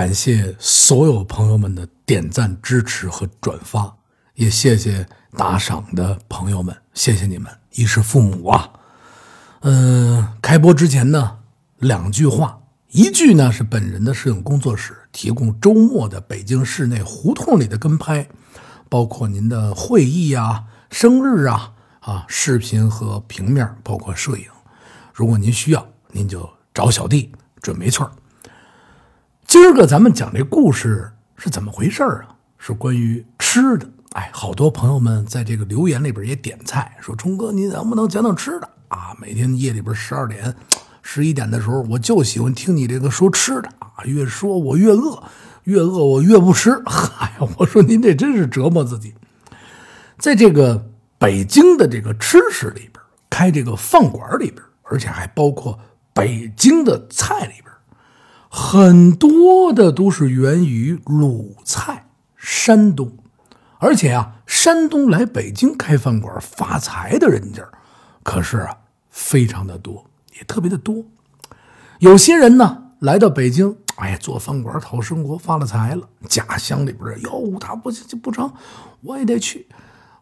感谢所有朋友们的点赞、支持和转发，也谢谢打赏的朋友们，谢谢你们，衣食父母啊。嗯，开播之前呢，两句话，一句呢是本人的摄影工作室提供周末的北京市内胡同里的跟拍，包括您的会议啊、生日啊啊，视频和平面，包括摄影。如果您需要，您就找小弟，准没错。今儿个咱们讲这故事是怎么回事啊？是关于吃的。哎，好多朋友们在这个留言里边也点菜，说冲哥，你能不能讲讲吃的啊？每天夜里边十二点、十一点的时候，我就喜欢听你这个说吃的啊，越说我越饿，越饿我越不吃。哎呀，我说您这真是折磨自己。在这个北京的这个吃食里边，开这个饭馆里边。而且还包括北京的菜里边，很多的都是源于鲁菜，山东。而且啊，山东来北京开饭馆发财的人家，可是啊，非常的多，也特别的多。有些人呢，来到北京，哎，做饭馆讨生活，发了财了。家乡里边哟，他不就不成，我也得去，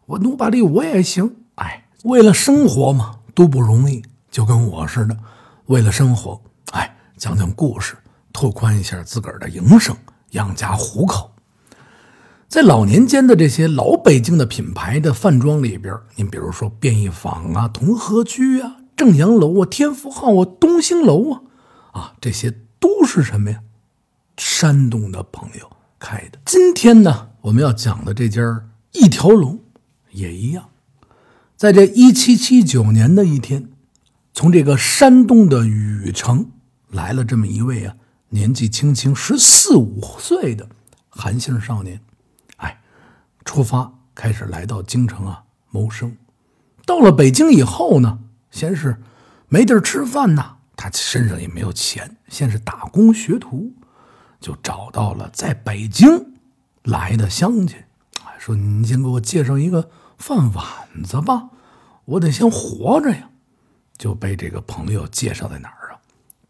我努把力我也行。哎，为了生活嘛，都不容易。就跟我似的，为了生活，哎，讲讲故事，拓宽一下自个儿的营生，养家糊口。在老年间的这些老北京的品牌的饭庄里边，您比如说便宜坊啊、同和居啊、正阳楼啊、天福号啊、东兴楼啊，啊，这些都是什么呀？山东的朋友开的。今天呢，我们要讲的这家一条龙也一样，在这一七七九年的一天。从这个山东的禹城来了这么一位啊，年纪轻轻十四五岁的韩姓少年，哎，出发开始来到京城啊谋生。到了北京以后呢，先是没地儿吃饭呐，他身上也没有钱，先是打工学徒，就找到了在北京来的乡亲，说你先给我介绍一个饭碗子吧，我得先活着呀。就被这个朋友介绍在哪儿啊？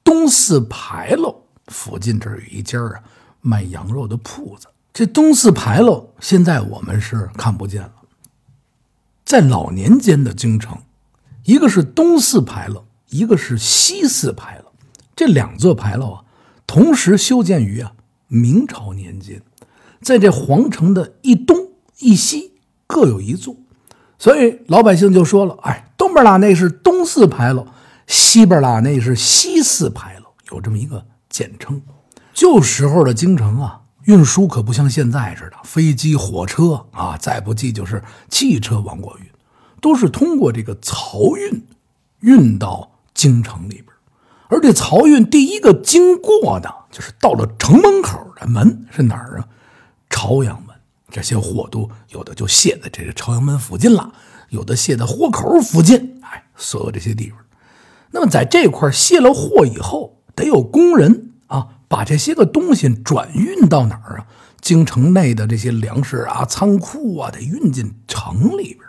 东四牌楼附近这儿有一家啊卖羊肉的铺子。这东四牌楼现在我们是看不见了。在老年间的京城，一个是东四牌楼，一个是西四牌楼。这两座牌楼啊，同时修建于啊明朝年间，在这皇城的一东一西各有一座，所以老百姓就说了：“哎。”东边啦，那是东四牌楼；西边啦，那是西四牌楼，有这么一个简称。旧时候的京城啊，运输可不像现在似的，飞机、火车啊，再不济就是汽车往过运，都是通过这个漕运运到京城里边。而这漕运第一个经过的，就是到了城门口的门是哪儿啊？朝阳门。这些货都有的就卸在这个朝阳门附近了。有的卸在货口附近，哎，所有这些地方。那么在这块卸了货以后，得有工人啊，把这些个东西转运到哪儿啊？京城内的这些粮食啊、仓库啊，得运进城里边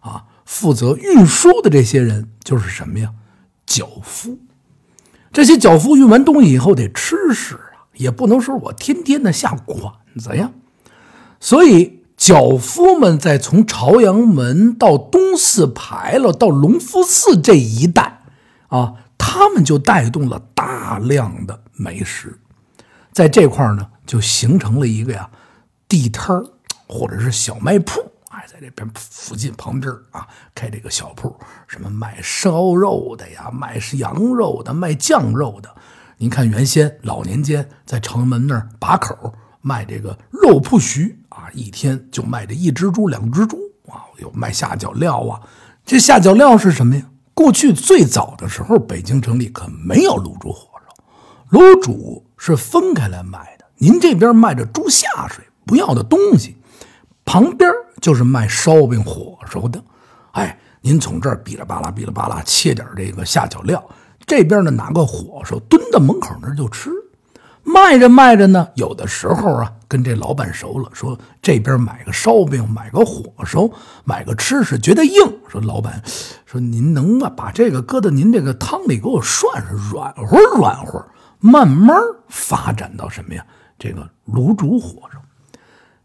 啊。负责运输的这些人就是什么呀？脚夫。这些脚夫运完东西以后得吃食啊，也不能说我天天的下馆子呀，所以。脚夫们在从朝阳门到东四牌楼到隆福寺这一带，啊，他们就带动了大量的美食，在这块呢，就形成了一个呀地摊儿或者是小卖铺，哎，在这边附近旁边啊开这个小铺，什么卖烧肉的呀，卖是羊肉的，卖酱肉的。您看原先老年间在城门那儿把口卖这个肉铺徐。啊，一天就卖这一只猪、两只猪啊！有卖下脚料啊，这下脚料是什么呀？过去最早的时候，北京城里可没有卤煮火烧，卤煮是分开来卖的。您这边卖着猪下水不要的东西，旁边就是卖烧饼、火烧的。哎，您从这儿哔啦吧啦、哔啦吧啦切点这个下脚料，这边呢拿个火烧蹲到门口那就吃。卖着卖着呢，有的时候啊，跟这老板熟了，说这边买个烧饼，买个火烧，买个吃食，觉得硬。说老板，说您能把把这个搁到您这个汤里给我涮涮，软和软和，慢慢发展到什么呀？这个卤煮火烧。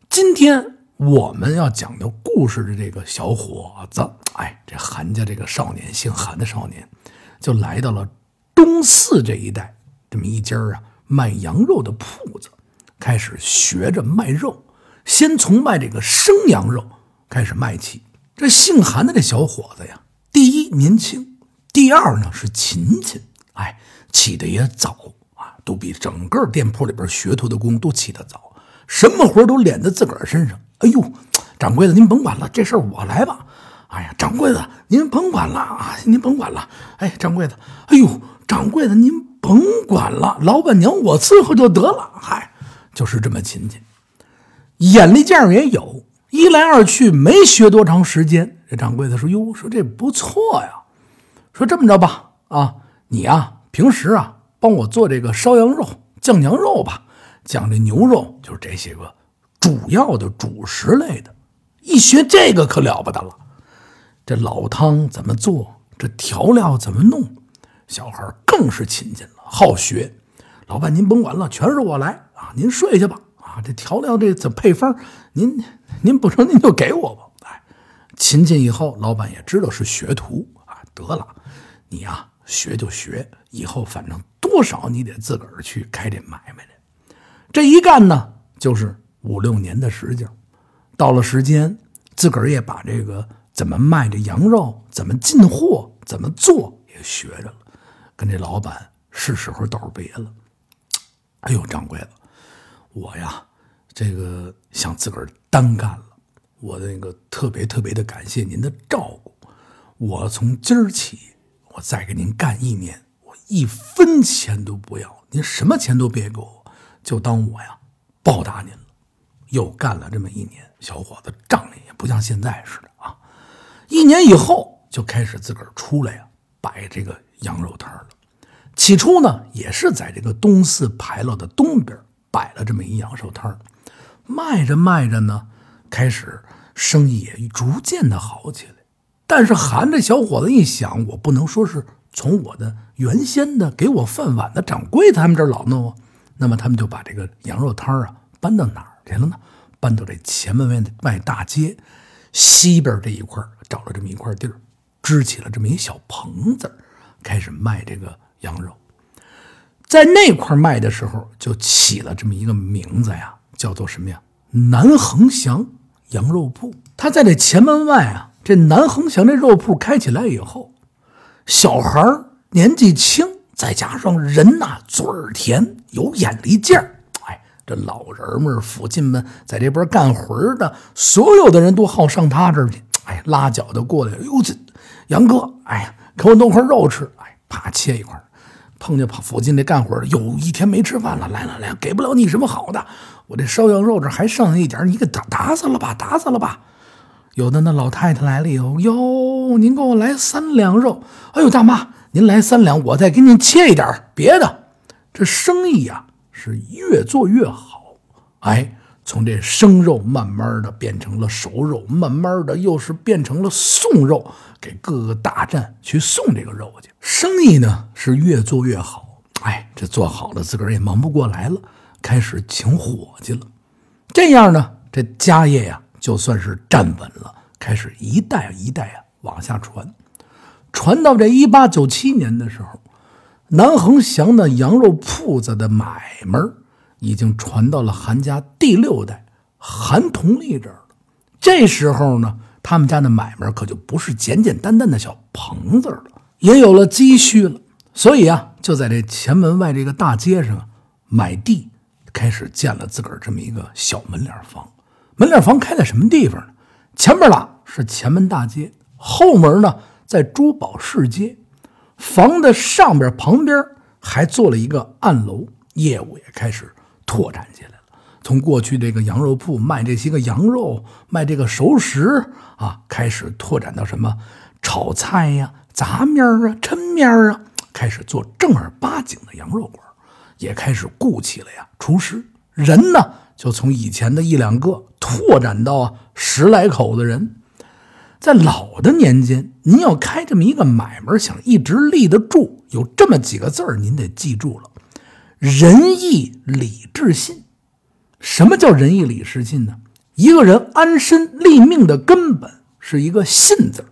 今天我们要讲的故事的这个小伙子，哎，这韩家这个少年，姓韩的少年，就来到了东四这一带这么一家啊卖羊肉的铺子，开始学着卖肉。先从卖这个生羊肉开始卖起。这姓韩的这小伙子呀，第一年轻，第二呢是勤勤，哎，起的也早啊，都比整个店铺里边学徒的工都起得早。什么活都敛在自个儿身上。哎呦，掌柜的，您甭管了，这事儿我来吧。哎呀，掌柜的，您甭管了啊，您甭管了。哎，掌柜的，哎呦，掌柜的，您甭管了，老板娘我伺候就得了。嗨，就是这么勤勤，眼力劲儿也有。一来二去，没学多长时间，这掌柜的说：“哟，说这不错呀。说这么着吧，啊，你呀，平时啊，帮我做这个烧羊肉、酱羊肉吧。”讲这牛肉就是这些个主要的主食类的，一学这个可了不得了。这老汤怎么做？这调料怎么弄？小孩更是勤勤，好学。老板您甭管了，全是我来啊！您睡去吧啊！这调料这怎配方？您您不成您就给我吧。哎，勤勤以后，老板也知道是学徒啊。得了，你呀学就学，以后反正多少你得自个儿去开这买卖去。这一干呢，就是五六年的时间。到了时间，自个儿也把这个怎么卖这羊肉、怎么进货、怎么做也学着了。跟这老板是时候道别了。哎呦，掌柜的，我呀，这个想自个儿单干了。我那个特别特别的感谢您的照顾。我从今儿起，我再给您干一年，我一分钱都不要，您什么钱都别给我。就当我呀报答您了，又干了这么一年，小伙子仗义也不像现在似的啊。一年以后就开始自个儿出来呀摆这个羊肉摊了。起初呢也是在这个东四牌楼的东边摆了这么一羊肉摊卖着卖着呢，开始生意也逐渐的好起来。但是韩这小伙子一想，我不能说是从我的原先的给我饭碗的掌柜他们这儿老弄啊。那么他们就把这个羊肉摊啊搬到哪儿去了呢？搬到这前门外外大街西边这一块找了这么一块地儿，支起了这么一小棚子，开始卖这个羊肉。在那块卖的时候，就起了这么一个名字呀，叫做什么呀？南恒祥羊肉铺。他在这前门外啊，这南恒祥这肉铺开起来以后，小孩年纪轻。再加上人呐，嘴儿甜，有眼力劲儿。哎，这老人们、附近们在这边干活的，所有的人都好上他这儿去。哎，拉脚的过来，哟，这杨哥，哎呀，给我弄块肉吃。哎，啪切一块。碰见跑附近这干活的，有一天没吃饭了，来来来，给不了你什么好的。我这烧羊肉这还剩下一点，你给打打死了吧，打死了吧。有的那老太太来了以后，哟，您给我来三两肉。哎呦，大妈。您来三两，我再给您切一点别的。这生意呀是越做越好，哎，从这生肉慢慢的变成了熟肉，慢慢的又是变成了送肉，给各个大站去送这个肉去。生意呢是越做越好，哎，这做好了自个儿也忙不过来了，开始请伙计了。这样呢，这家业呀就算是站稳了，开始一代一代啊往下传。传到这一八九七年的时候，南恒祥的羊肉铺子的买卖已经传到了韩家第六代韩同利这儿了。这时候呢，他们家的买卖可就不是简简单单的小棚子了，也有了积蓄了。所以啊，就在这前门外这个大街上买地，开始建了自个儿这么一个小门脸房。门脸房开在什么地方呢？前面啦是前门大街，后门呢？在珠宝市街，房的上边旁边还做了一个暗楼，业务也开始拓展起来了。从过去这个羊肉铺卖这些个羊肉，卖这个熟食啊，开始拓展到什么炒菜呀、杂面啊、抻面啊，开始做正儿八经的羊肉馆，也开始雇起了呀厨师。人呢，就从以前的一两个拓展到十来口的人。在老的年间，您要开这么一个买卖，想一直立得住，有这么几个字儿，您得记住了：仁义礼智信。什么叫仁义礼智信呢？一个人安身立命的根本是一个信字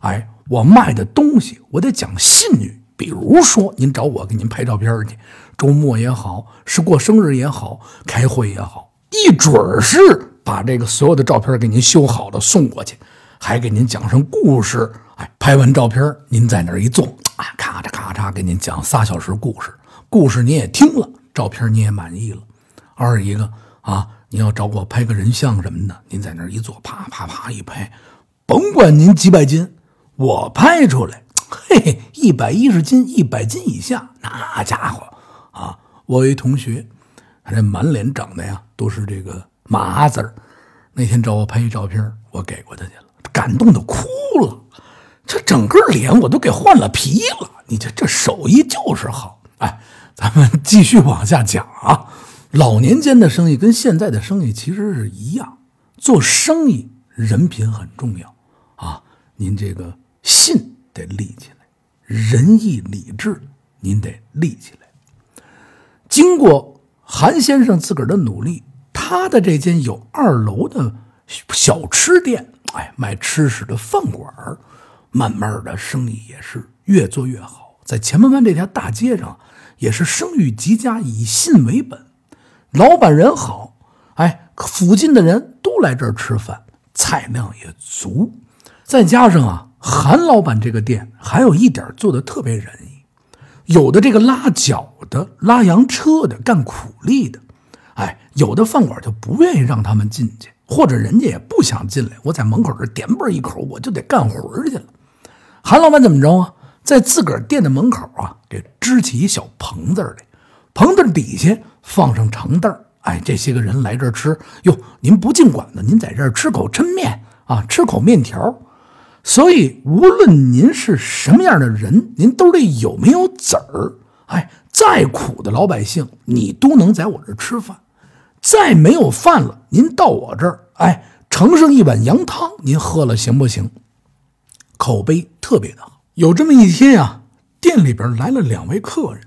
哎，我卖的东西我得讲信誉。比如说，您找我给您拍照片去，周末也好，是过生日也好，开会也好，一准儿是把这个所有的照片给您修好了送过去，还给您讲上故事。哎，拍完照片，您在那儿一坐，啊，咔嚓咔嚓给您讲仨小时故事，故事你也听了，照片你也满意了。二一个啊，你要找我拍个人像什么的，您在那儿一坐，啪啪啪一拍，甭管您几百斤，我拍出来。嘿 嘿，一百一十斤，一百斤以下，那家伙啊！我一同学，他这满脸长的呀都是这个麻子儿。那天找我拍一照片，我给过他去了，感动的哭了。这整个脸我都给换了皮了。你这这手艺就是好。哎，咱们继续往下讲啊。老年间的生意跟现在的生意其实是一样，做生意人品很重要啊。您这个信。得立起来，仁义礼智，您得立起来。经过韩先生自个儿的努力，他的这间有二楼的小吃店，哎，卖吃食的饭馆儿慢慢的生意也是越做越好。在前门湾这条大街上，也是声誉极佳，以信为本，老板人好，哎，附近的人都来这儿吃饭，菜量也足，再加上啊。韩老板这个店还有一点做的特别仁义，有的这个拉脚的、拉洋车的、干苦力的，哎，有的饭馆就不愿意让他们进去，或者人家也不想进来，我在门口这点嘣一口，我就得干活去了。韩老板怎么着啊？在自个儿店的门口啊，给支起一小棚子来，棚子底下放上长凳哎，这些个人来这儿吃，哟，您不进馆子，您在这儿吃口抻面啊，吃口面条。所以，无论您是什么样的人，您兜里有没有子儿，哎，再苦的老百姓，你都能在我这儿吃饭。再没有饭了，您到我这儿，哎，盛上一碗羊汤，您喝了行不行？口碑特别的好。有这么一天啊，店里边来了两位客人，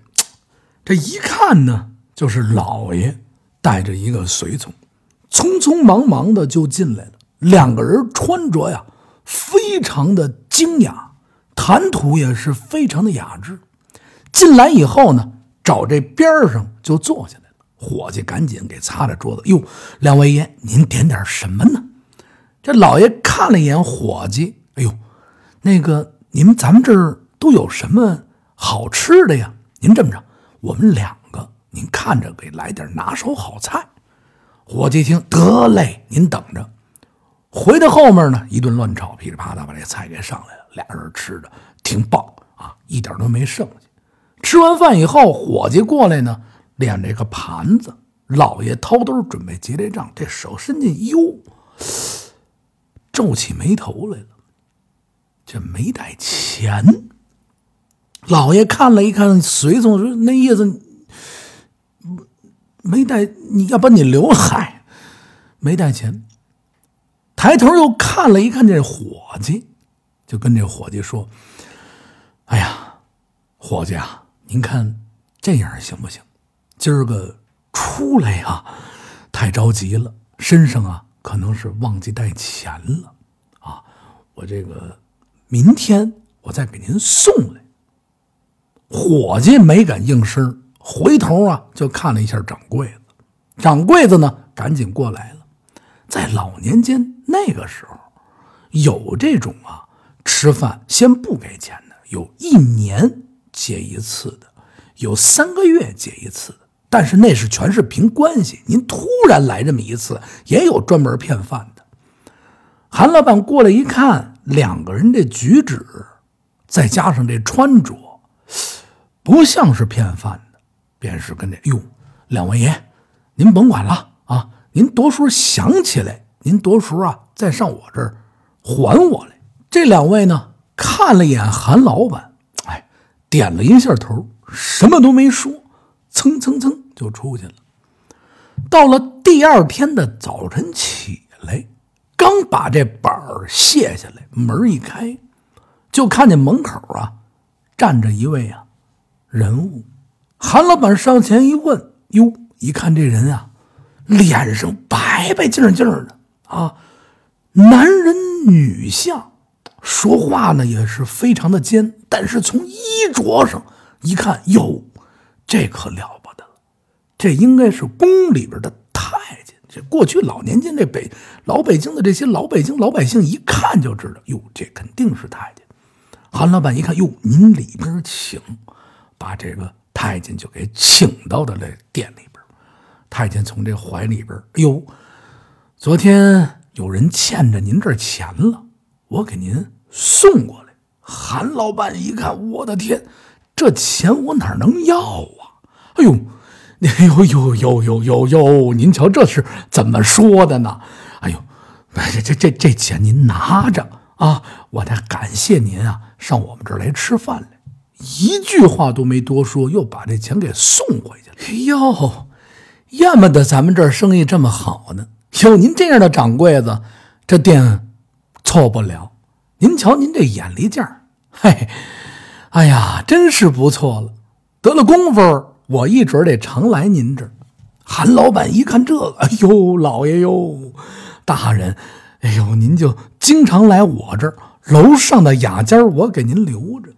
这一看呢，就是老爷带着一个随从，匆匆忙忙的就进来了。两个人穿着呀。非常的精雅，谈吐也是非常的雅致。进来以后呢，找这边上就坐下来了。伙计赶紧给擦着桌子。哟，两位爷，您点点什么呢？这老爷看了一眼伙计，哎呦，那个你们咱们这儿都有什么好吃的呀？您这么着，我们两个，您看着给来点拿手好菜。伙计听得嘞，您等着。回到后面呢，一顿乱炒，噼里啪啦把这菜给上来了。俩人吃的挺棒啊，一点都没剩下。吃完饭以后，伙计过来呢，敛这个盘子。老爷掏兜准备结这账，这手伸进，哟，皱起眉头来了。这没带钱。老爷看了一看随从，说那意思，没带，你要把你留海，没带钱。抬头又看了一看这伙计，就跟这伙计说：“哎呀，伙计啊，您看这样行不行？今儿个出来呀，太着急了，身上啊可能是忘记带钱了啊。我这个明天我再给您送来。”伙计没敢应声，回头啊就看了一下掌柜子，掌柜子呢赶紧过来了，在老年间。那个时候，有这种啊，吃饭先不给钱的，有一年结一次的，有三个月结一次的，但是那是全是凭关系。您突然来这么一次，也有专门骗饭的。韩老板过来一看，两个人这举止，再加上这穿着，不像是骗饭的，便是跟这哟，两位爷，您甭管了啊，您多数想起来。您多时候啊，再上我这儿还我来。这两位呢，看了一眼韩老板，哎，点了一下头，什么都没说，蹭蹭蹭就出去了。到了第二天的早晨起来，刚把这板儿卸下来，门一开，就看见门口啊站着一位啊人物，韩老板上前一问，哟，一看这人啊，脸上白白净净的啊，男人女相，说话呢也是非常的尖，但是从衣着上一看，哟，这可了不得了，这应该是宫里边的。这过去老年间，这北老北京的这些老北京老百姓一看就知道，哟，这肯定是太监。韩老板一看，哟，您里边请，把这个太监就给请到的这店里边。太监从这怀里边，哎呦，昨天有人欠着您这钱了，我给您送过来。韩老板一看，我的天，这钱我哪能要啊？哎呦！哎呦呦呦呦呦呦！您瞧这是怎么说的呢？哎呦，这这这这钱您拿着啊！我得感谢您啊，上我们这儿来吃饭来，一句话都没多说，又把这钱给送回去了。哎呦，要么的咱们这儿生意这么好呢？有您这样的掌柜子，这店错不了。您瞧您这眼力劲儿，嘿，哎呀，真是不错了。得了功夫。我一准得常来您这儿。韩老板一看这个，哎呦，老爷哟，大人，哎呦，您就经常来我这儿。楼上的雅间我给您留着。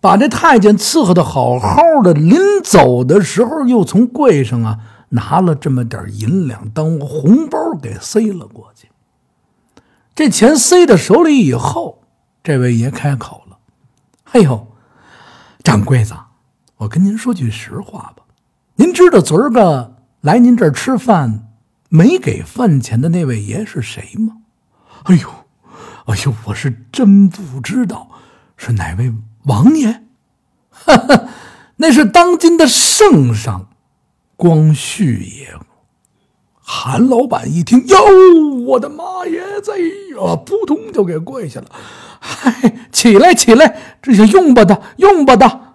把这太监伺候的好好的，临走的时候又从柜上啊拿了这么点银两当红包给塞了过去。这钱塞到手里以后，这位爷开口了：“哎呦，掌柜的。”我跟您说句实话吧，您知道昨儿个来您这儿吃饭没给饭钱的那位爷是谁吗？哎呦，哎呦，我是真不知道是哪位王爷。哈哈，那是当今的圣上光绪爷。韩老板一听，哟，我的妈耶子呀，扑通就给跪下了。嗨，起来，起来，这些用不得，用不得。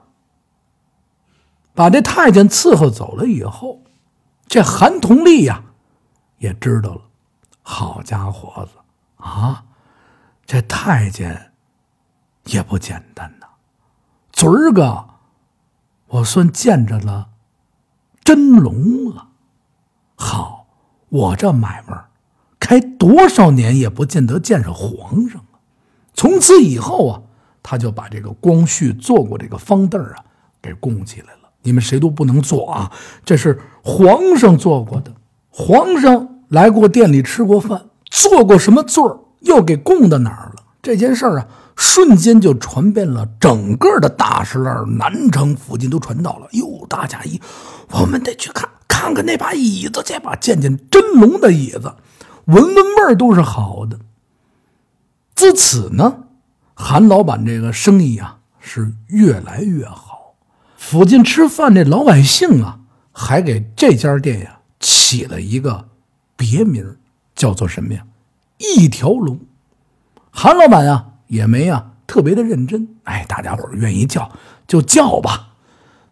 把这太监伺候走了以后，这韩同利呀也知道了。好家伙子啊，这太监也不简单呐！昨儿个我算见着了真龙了。好，我这买卖开多少年也不见得见着皇上啊！从此以后啊，他就把这个光绪坐过这个方凳啊给供起来了。你们谁都不能坐啊！这是皇上做过的，皇上来过店里吃过饭，坐过什么座又给供到哪儿了？这件事儿啊，瞬间就传遍了整个的大石栏、南城附近，都传到了。哟，大家一，我们得去看看看那把椅子去吧，见见真龙的椅子，闻闻味儿都是好的。自此呢，韩老板这个生意啊是越来越好。附近吃饭的老百姓啊，还给这家店呀起了一个别名，叫做什么呀？一条龙。韩老板啊也没啊特别的认真，哎，大家伙愿意叫就叫吧。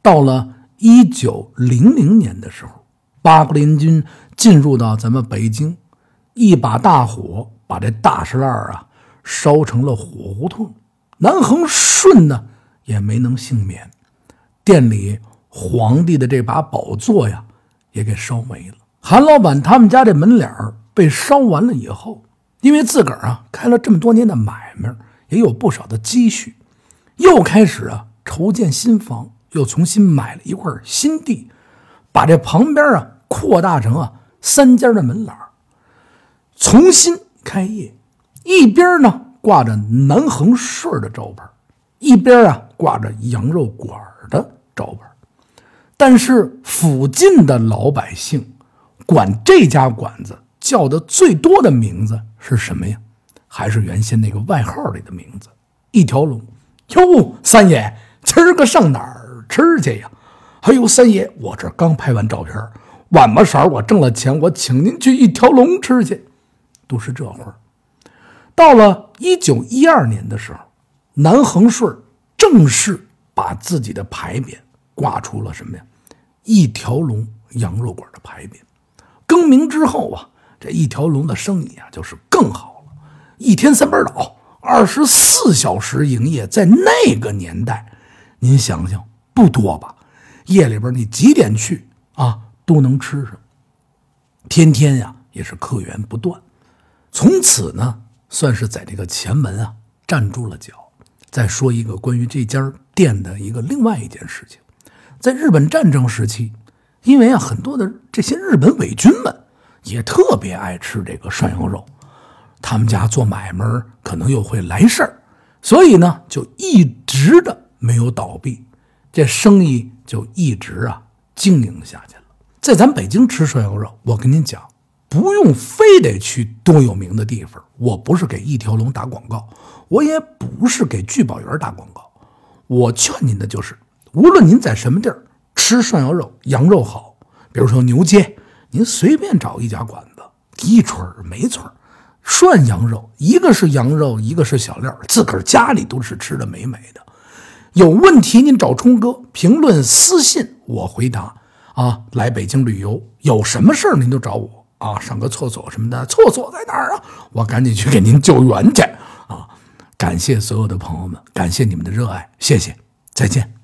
到了一九零零年的时候，八国联军进入到咱们北京，一把大火把这大石栏啊烧成了火胡同，南恒顺呢也没能幸免。店里皇帝的这把宝座呀，也给烧没了。韩老板他们家这门脸被烧完了以后，因为自个儿啊开了这么多年的买卖，也有不少的积蓄，又开始啊筹建新房，又重新买了一块新地，把这旁边啊扩大成啊三间的门脸重新开业。一边呢挂着南恒顺的招牌，一边啊挂着羊肉馆招牌，但是附近的老百姓管这家馆子叫的最多的名字是什么呀？还是原先那个外号里的名字“一条龙”。哟，三爷，今儿个上哪儿吃去呀？哎呦，三爷，我这刚拍完照片，晚巴色儿我挣了钱，我请您去一条龙吃去。都是这会儿。到了一九一二年的时候，南恒顺正式。把自己的牌匾挂出了什么呀？一条龙羊肉馆的牌匾。更名之后啊，这一条龙的生意啊就是更好了，一天三班倒，二十四小时营业。在那个年代，您想想不多吧？夜里边你几点去啊都能吃上，天天呀也是客源不断。从此呢，算是在这个前门啊站住了脚。再说一个关于这家店的一个另外一件事情，在日本战争时期，因为啊很多的这些日本伪军们也特别爱吃这个涮羊肉，他们家做买卖可能又会来事儿，所以呢就一直的没有倒闭，这生意就一直啊经营下去了。在咱北京吃涮羊肉，我跟您讲。不用非得去多有名的地方，我不是给一条龙打广告，我也不是给聚宝园打广告。我劝您的就是，无论您在什么地儿吃涮羊肉，羊肉好，比如说牛街，您随便找一家馆子，一村没错涮羊肉，一个是羊肉，一个是小料，自个儿家里都是吃的美美的。有问题您找冲哥，评论私信我回答。啊，来北京旅游有什么事儿您就找我。啊，上个厕所什么的，厕所在哪儿啊？我赶紧去给您救援去！感谢所有的朋友们，感谢你们的热爱，谢谢，再见。